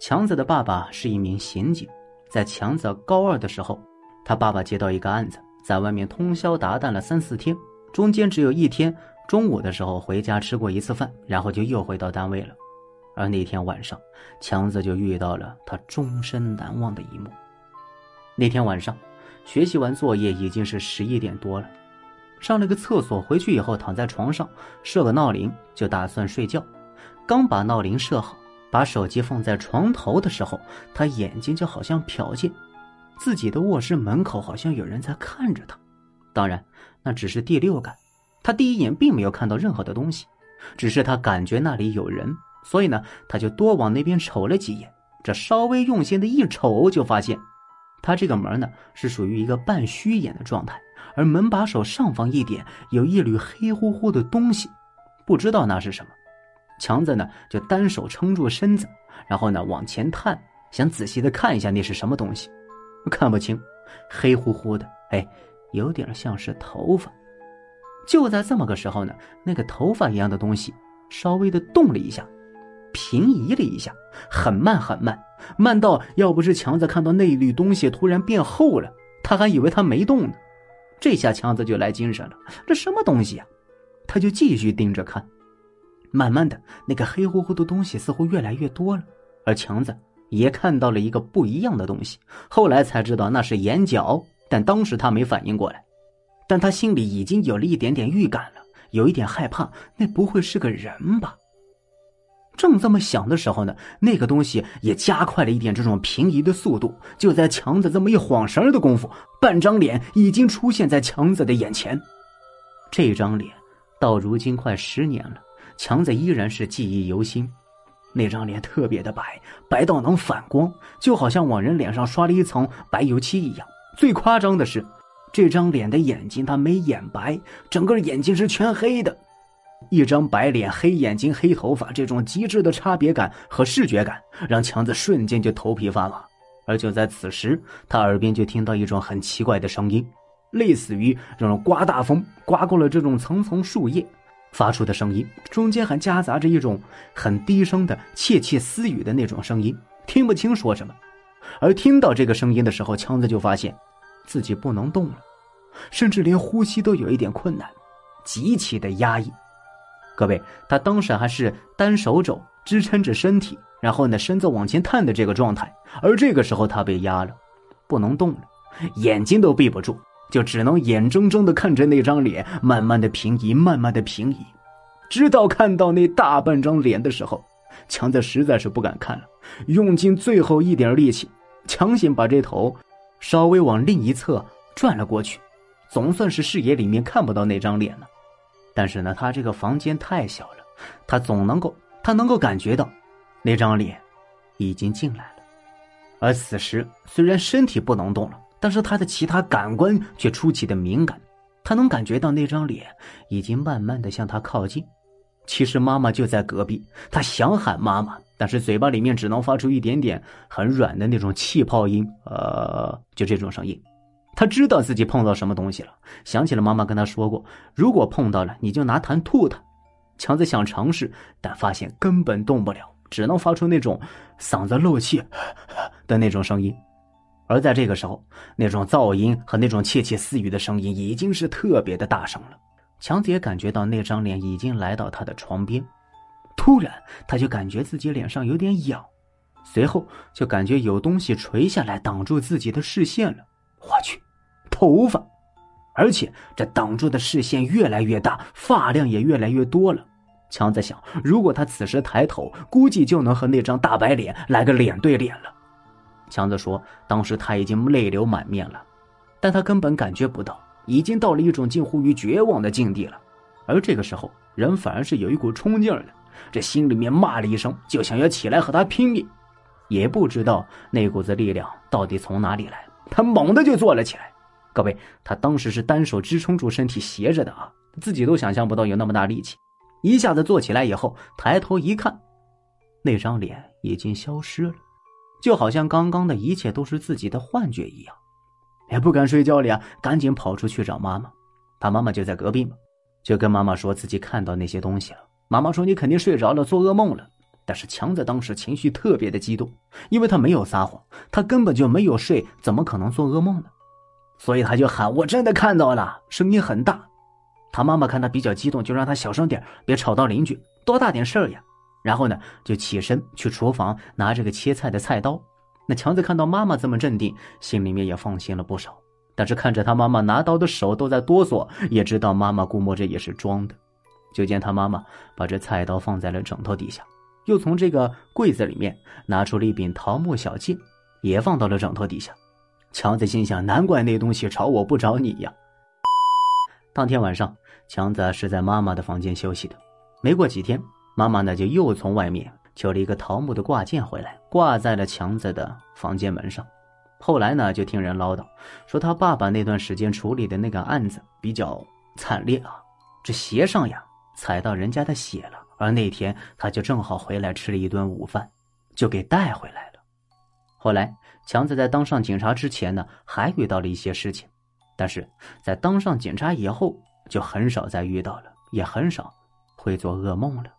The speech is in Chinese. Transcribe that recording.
强子的爸爸是一名刑警，在强子高二的时候，他爸爸接到一个案子，在外面通宵达旦了三四天，中间只有一天中午的时候回家吃过一次饭，然后就又回到单位了。而那天晚上，强子就遇到了他终身难忘的一幕。那天晚上，学习完作业已经是十一点多了，上了个厕所，回去以后躺在床上设个闹铃，就打算睡觉。刚把闹铃设好，把手机放在床头的时候，他眼睛就好像瞟见自己的卧室门口好像有人在看着他。当然，那只是第六感，他第一眼并没有看到任何的东西，只是他感觉那里有人。所以呢，他就多往那边瞅了几眼。这稍微用心的一瞅，就发现，他这个门呢是属于一个半虚掩的状态，而门把手上方一点有一缕黑乎乎的东西，不知道那是什么。强子呢就单手撑住身子，然后呢往前探，想仔细的看一下那是什么东西，看不清，黑乎乎的，哎，有点像是头发。就在这么个时候呢，那个头发一样的东西稍微的动了一下。平移了一下，很慢很慢，慢到要不是强子看到那缕东西突然变厚了，他还以为他没动呢。这下强子就来精神了，这什么东西呀？他就继续盯着看。慢慢的，那个黑乎乎的东西似乎越来越多了，而强子也看到了一个不一样的东西。后来才知道那是眼角，但当时他没反应过来。但他心里已经有了一点点预感了，有一点害怕，那不会是个人吧？正这么想的时候呢，那个东西也加快了一点这种平移的速度。就在强子这么一晃神的功夫，半张脸已经出现在强子的眼前。这张脸到如今快十年了，强子依然是记忆犹新。那张脸特别的白，白到能反光，就好像往人脸上刷了一层白油漆一样。最夸张的是，这张脸的眼睛它没眼白，整个眼睛是全黑的。一张白脸、黑眼睛、黑头发，这种极致的差别感和视觉感，让强子瞬间就头皮发麻。而就在此时，他耳边就听到一种很奇怪的声音，类似于这种刮大风刮过了这种层层树叶发出的声音，中间还夹杂着一种很低声的窃窃私语的那种声音，听不清说什么。而听到这个声音的时候，强子就发现自己不能动了，甚至连呼吸都有一点困难，极其的压抑。各位，他当时还是单手肘支撑着身体，然后呢身子往前探的这个状态，而这个时候他被压了，不能动了，眼睛都闭不住，就只能眼睁睁的看着那张脸慢慢的平移，慢慢的平移，直到看到那大半张脸的时候，强子实在是不敢看了，用尽最后一点力气，强行把这头稍微往另一侧转了过去，总算是视野里面看不到那张脸了。但是呢，他这个房间太小了，他总能够，他能够感觉到，那张脸已经进来了。而此时虽然身体不能动了，但是他的其他感官却出奇的敏感，他能感觉到那张脸已经慢慢的向他靠近。其实妈妈就在隔壁，他想喊妈妈，但是嘴巴里面只能发出一点点很软的那种气泡音，呃，就这种声音。他知道自己碰到什么东西了，想起了妈妈跟他说过，如果碰到了，你就拿痰吐他。强子想尝试，但发现根本动不了，只能发出那种嗓子漏气的那种声音。而在这个时候，那种噪音和那种窃窃私语的声音已经是特别的大声了。强子也感觉到那张脸已经来到他的床边，突然他就感觉自己脸上有点痒，随后就感觉有东西垂下来挡住自己的视线了。我去！头发，而且这挡住的视线越来越大，发量也越来越多了。强子想，如果他此时抬头，估计就能和那张大白脸来个脸对脸了。强子说，当时他已经泪流满面了，但他根本感觉不到，已经到了一种近乎于绝望的境地了。而这个时候，人反而是有一股冲劲儿的，这心里面骂了一声，就想要起来和他拼命，也不知道那股子力量到底从哪里来，他猛地就坐了起来。各位，他当时是单手支撑住身体斜着的啊，自己都想象不到有那么大力气。一下子坐起来以后，抬头一看，那张脸已经消失了，就好像刚刚的一切都是自己的幻觉一样。也不敢睡觉了呀，赶紧跑出去找妈妈。他妈妈就在隔壁嘛，就跟妈妈说自己看到那些东西了。妈妈说：“你肯定睡着了，做噩梦了。”但是强子当时情绪特别的激动，因为他没有撒谎，他根本就没有睡，怎么可能做噩梦呢？所以他就喊：“我真的看到了，声音很大。”他妈妈看他比较激动，就让他小声点，别吵到邻居，多大点事儿呀？然后呢，就起身去厨房拿这个切菜的菜刀。那强子看到妈妈这么镇定，心里面也放心了不少。但是看着他妈妈拿刀的手都在哆嗦，也知道妈妈估摸着也是装的。就见他妈妈把这菜刀放在了枕头底下，又从这个柜子里面拿出了一柄桃木小剑，也放到了枕头底下。强子心想：难怪那东西找我不找你呀！当天晚上，强子是在妈妈的房间休息的。没过几天，妈妈呢就又从外面求了一个桃木的挂件回来，挂在了强子的房间门上。后来呢，就听人唠叨说他爸爸那段时间处理的那个案子比较惨烈啊，这鞋上呀踩到人家的血了。而那天他就正好回来吃了一顿午饭，就给带回来了。后来强子在当上警察之前呢，还遇到了一些事情。但是在当上警察以后，就很少再遇到了，也很少会做噩梦了。